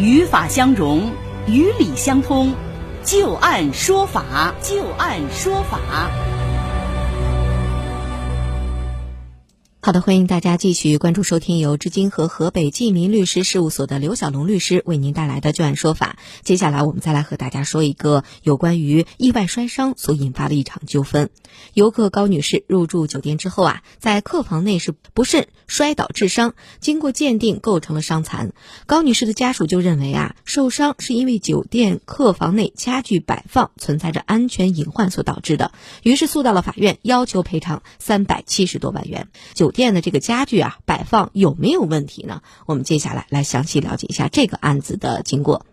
语法相融，语理相通，就按说法，就按说法。好的，欢迎大家继续关注收听由知金和河北济民律师事务所的刘小龙律师为您带来的就案说法。接下来，我们再来和大家说一个有关于意外摔伤所引发的一场纠纷。游客高女士入住酒店之后啊，在客房内是不慎摔倒致伤，经过鉴定构成了伤残。高女士的家属就认为啊，受伤是因为酒店客房内家具摆放存在着安全隐患所导致的，于是诉到了法院，要求赔偿三百七十多万元。酒酒店的这个家具啊，摆放有没有问题呢？我们接下来来详细了解一下这个案子的经过。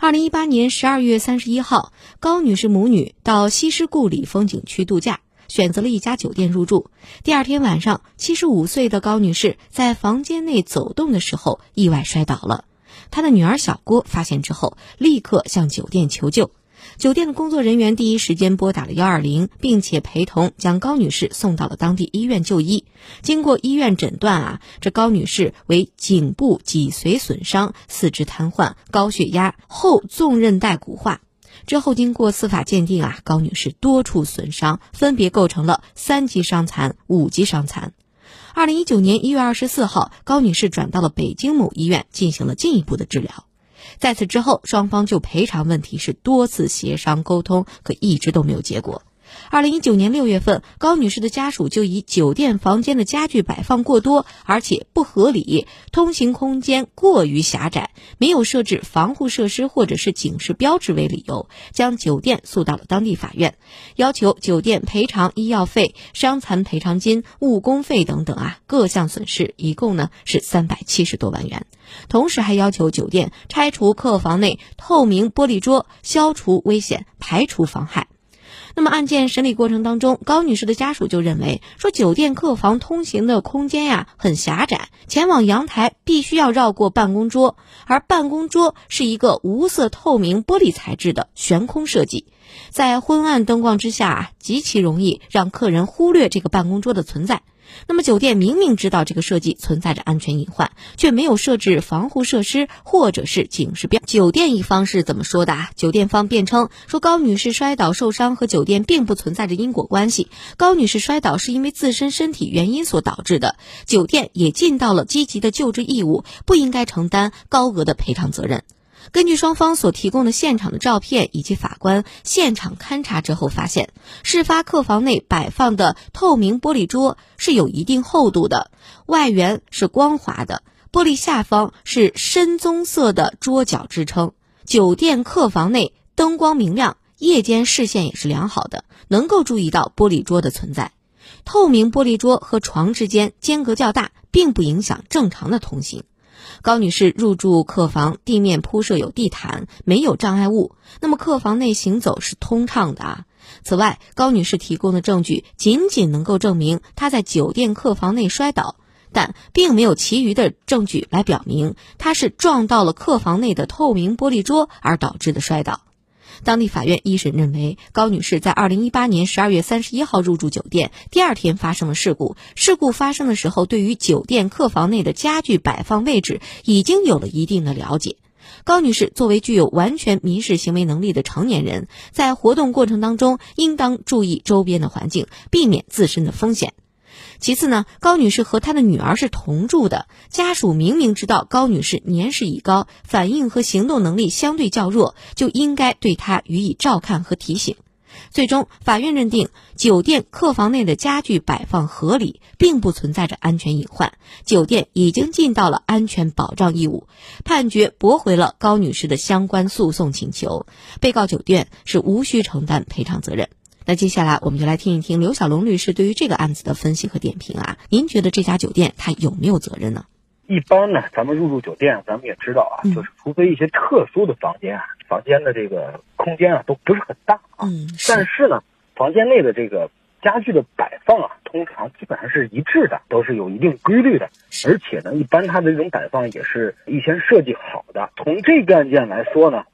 二零一八年十二月三十一号，高女士母女到西施故里风景区度假，选择了一家酒店入住。第二天晚上，七十五岁的高女士在房间内走动的时候意外摔倒了，她的女儿小郭发现之后，立刻向酒店求救。酒店的工作人员第一时间拨打了幺二零，并且陪同将高女士送到了当地医院就医。经过医院诊断啊，这高女士为颈部脊髓损伤、四肢瘫痪、高血压、后纵韧带骨化。之后经过司法鉴定啊，高女士多处损伤分别构成了三级伤残、五级伤残。二零一九年一月二十四号，高女士转到了北京某医院进行了进一步的治疗。在此之后，双方就赔偿问题是多次协商沟通，可一直都没有结果。二零一九年六月份，高女士的家属就以酒店房间的家具摆放过多，而且不合理，通行空间过于狭窄，没有设置防护设施或者是警示标志为理由，将酒店诉到了当地法院，要求酒店赔偿医药费、伤残赔偿金、误工费等等啊各项损失，一共呢是三百七十多万元。同时还要求酒店拆除客房内透明玻璃桌，消除危险，排除妨害。那么案件审理过程当中，高女士的家属就认为说，酒店客房通行的空间呀很狭窄，前往阳台必须要绕过办公桌，而办公桌是一个无色透明玻璃材质的悬空设计，在昏暗灯光之下，极其容易让客人忽略这个办公桌的存在。那么酒店明明知道这个设计存在着安全隐患，却没有设置防护设施或者是警示标。酒店一方是怎么说的啊？酒店方辩称说高女士摔倒受伤和酒店并不存在着因果关系，高女士摔倒是因为自身身体原因所导致的，酒店也尽到了积极的救治义务，不应该承担高额的赔偿责任。根据双方所提供的现场的照片以及法官现场勘查之后发现，事发客房内摆放的透明玻璃桌是有一定厚度的，外缘是光滑的，玻璃下方是深棕色的桌角支撑。酒店客房内灯光明亮，夜间视线也是良好的，能够注意到玻璃桌的存在。透明玻璃桌和床之间间隔较大，并不影响正常的通行。高女士入住客房，地面铺设有地毯，没有障碍物，那么客房内行走是通畅的啊。此外，高女士提供的证据仅仅能够证明她在酒店客房内摔倒，但并没有其余的证据来表明她是撞到了客房内的透明玻璃桌而导致的摔倒。当地法院一审认为，高女士在二零一八年十二月三十一号入住酒店，第二天发生了事故。事故发生的时候，对于酒店客房内的家具摆放位置已经有了一定的了解。高女士作为具有完全民事行为能力的成年人，在活动过程当中应当注意周边的环境，避免自身的风险。其次呢，高女士和她的女儿是同住的，家属明明知道高女士年事已高，反应和行动能力相对较弱，就应该对她予以照看和提醒。最终，法院认定酒店客房内的家具摆放合理，并不存在着安全隐患，酒店已经尽到了安全保障义务，判决驳回了高女士的相关诉讼请求，被告酒店是无需承担赔偿责任。那接下来我们就来听一听刘小龙律师对于这个案子的分析和点评啊。您觉得这家酒店它有没有责任呢？一般呢，咱们入住酒店，咱们也知道啊，就是除非一些特殊的房间啊，房间的这个空间啊都不是很大啊。嗯。但是呢，房间内的这个家具的摆放啊，通常基本上是一致的，都是有一定规律的。而且呢，一般它的这种摆放也是预先设计好的。从这个案件来说呢，从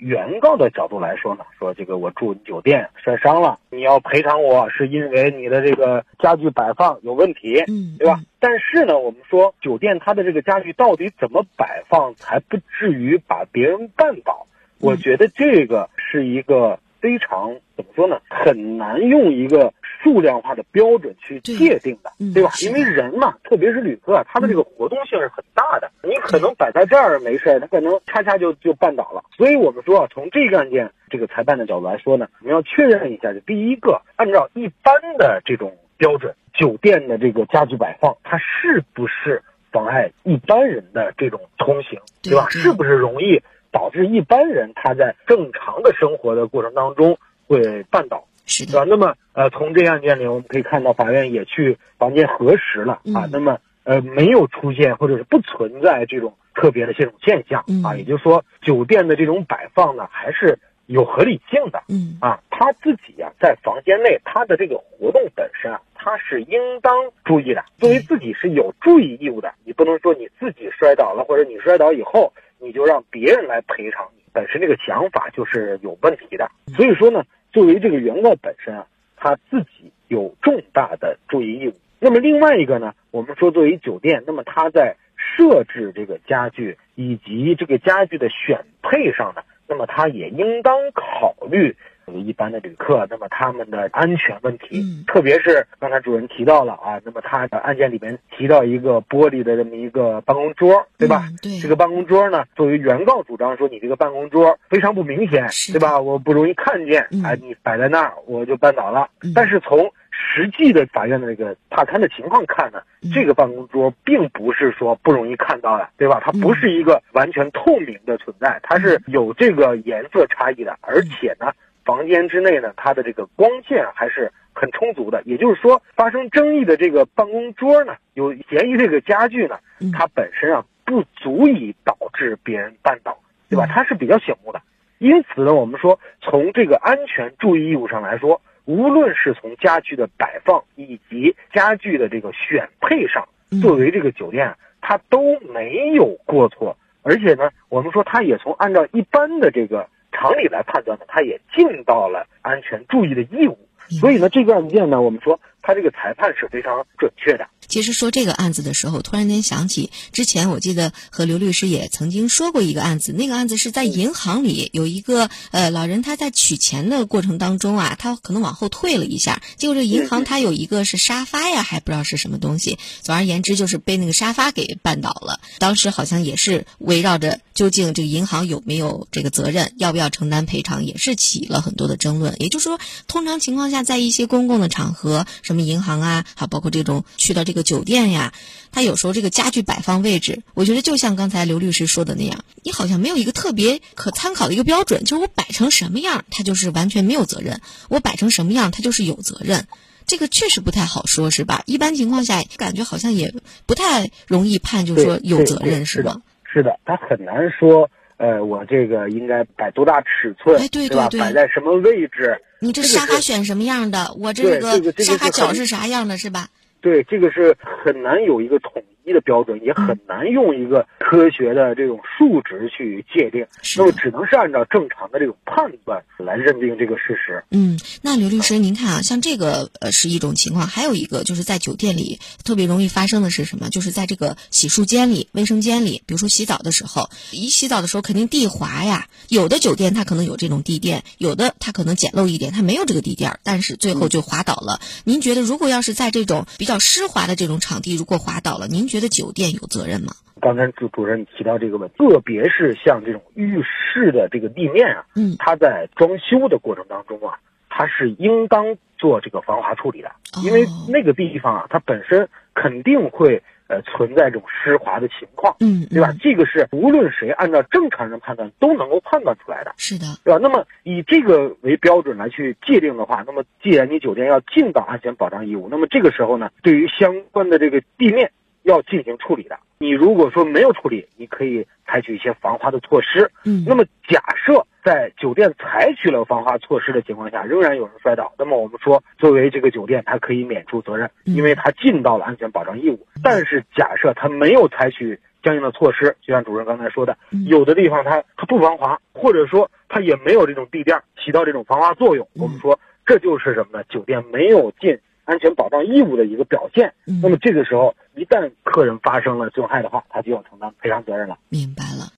原告的角度来说呢，说这个我住酒店摔伤了，你要赔偿我是因为你的这个家具摆放有问题，嗯，对吧？但是呢，我们说酒店它的这个家具到底怎么摆放才不至于把别人绊倒？我觉得这个是一个非常怎么说呢，很难用一个数量化的标准去界定的，对吧？因为人嘛，特别是旅客，他的这个活动性是很大的，你可能摆在这儿没事，他可能恰恰就就绊倒了。所以我们说啊，从这个案件这个裁判的角度来说呢，我们要确认一下，就第一个，按照一般的这种标准，酒店的这个家具摆放，它是不是妨碍一般人的这种通行，对吧？是不是容易？导致一般人他在正常的生活的过程当中会绊倒，是吧？那么呃，从这案件里我们可以看到，法院也去房间核实了啊，那么呃没有出现或者是不存在这种特别的这种现象啊，也就是说酒店的这种摆放呢还是有合理性的，嗯啊，他自己啊在房间内他的这个活动本身啊，他是应当注意的，作为自己是有注意义务的，你不能说你自己摔倒了或者你摔倒以后。你就让别人来赔偿你，本身这个想法就是有问题的。所以说呢，作为这个原告本身啊，他自己有重大的注意义务。那么另外一个呢，我们说作为酒店，那么他在设置这个家具以及这个家具的选配上呢，那么他也应当考虑。一般的旅客，那么他们的安全问题，特别是刚才主任提到了啊，那么他的案件里面提到一个玻璃的这么一个办公桌，对吧？对，这个办公桌呢，作为原告主张说你这个办公桌非常不明显，对吧？我不容易看见，哎，你摆在那儿我就绊倒了。但是从实际的法院的那个踏勘的情况看呢，这个办公桌并不是说不容易看到的，对吧？它不是一个完全透明的存在，它是有这个颜色差异的，而且呢。房间之内呢，它的这个光线还是很充足的。也就是说，发生争议的这个办公桌呢，有嫌疑这个家具呢，它本身啊不足以导致别人绊倒，对吧？它是比较醒目的。因此呢，我们说从这个安全注意义务上来说，无论是从家具的摆放以及家具的这个选配上，作为这个酒店，它都没有过错。而且呢，我们说它也从按照一般的这个。常理来判断呢，他也尽到了安全注意的义务，所以呢，这个案件呢，我们说他这个裁判是非常准确的。其实说这个案子的时候，突然间想起之前我记得和刘律师也曾经说过一个案子，那个案子是在银行里有一个呃老人他在取钱的过程当中啊，他可能往后退了一下，结果这银行他有一个是沙发呀，还不知道是什么东西，总而言之就是被那个沙发给绊倒了。当时好像也是围绕着究竟这个银行有没有这个责任，要不要承担赔偿，也是起了很多的争论。也就是说，通常情况下，在一些公共的场合，什么银行啊，还包括这种去到这个。酒店呀，他有时候这个家具摆放位置，我觉得就像刚才刘律师说的那样，你好像没有一个特别可参考的一个标准，就是我摆成什么样，他就是完全没有责任；我摆成什么样，他就是有责任。这个确实不太好说，是吧？一般情况下，感觉好像也不太容易判，就是说有责任，是吗？是的，他很难说，呃，我这个应该摆多大尺寸，对吧？摆在什么位置？你这沙发选什么样的？我这个沙发脚是啥样的，是吧？对，这个是很难有一个统一的标准，也很难用一个科学的这种数值去界定，那么只能是按照正常的这种判断来认定这个事实。嗯，那刘律师，您看啊，像这个呃是一种情况，还有一个就是在酒店里特别容易发生的是什么？就是在这个洗漱间里、卫生间里，比如说洗澡的时候，一洗澡的时候肯定地滑呀。有的酒店它可能有这种地垫，有的它可能简陋一点，它没有这个地垫，但是最后就滑倒了。您觉得，如果要是在这种比较湿滑的这种场地，如果滑倒了，您觉得酒店有责任吗？刚才主主任提到这个问题，特别是像这种浴室的这个地面啊，嗯，它在装修的过程当中啊，它是应当做这个防滑处理的，因为那个地方啊，它本身肯定会。呃，存在这种湿滑的情况，嗯，对吧？这个是无论谁按照正常人判断都能够判断出来的，是的，对吧？那么以这个为标准来去界定的话，那么既然你酒店要尽到安全保障义务，那么这个时候呢，对于相关的这个地面要进行处理的。你如果说没有处理，你可以采取一些防滑的措施，嗯，那么假设。在酒店采取了防滑措施的情况下，仍然有人摔倒，那么我们说，作为这个酒店，它可以免除责任，因为它尽到了安全保障义务。但是，假设它没有采取相应的措施。就像主任刚才说的，有的地方它它不防滑，或者说它也没有这种地垫起到这种防滑作用。我们说这就是什么呢？酒店没有尽安全保障义务的一个表现。那么这个时候，一旦客人发生了损害的话，他就要承担赔偿责任了。明白。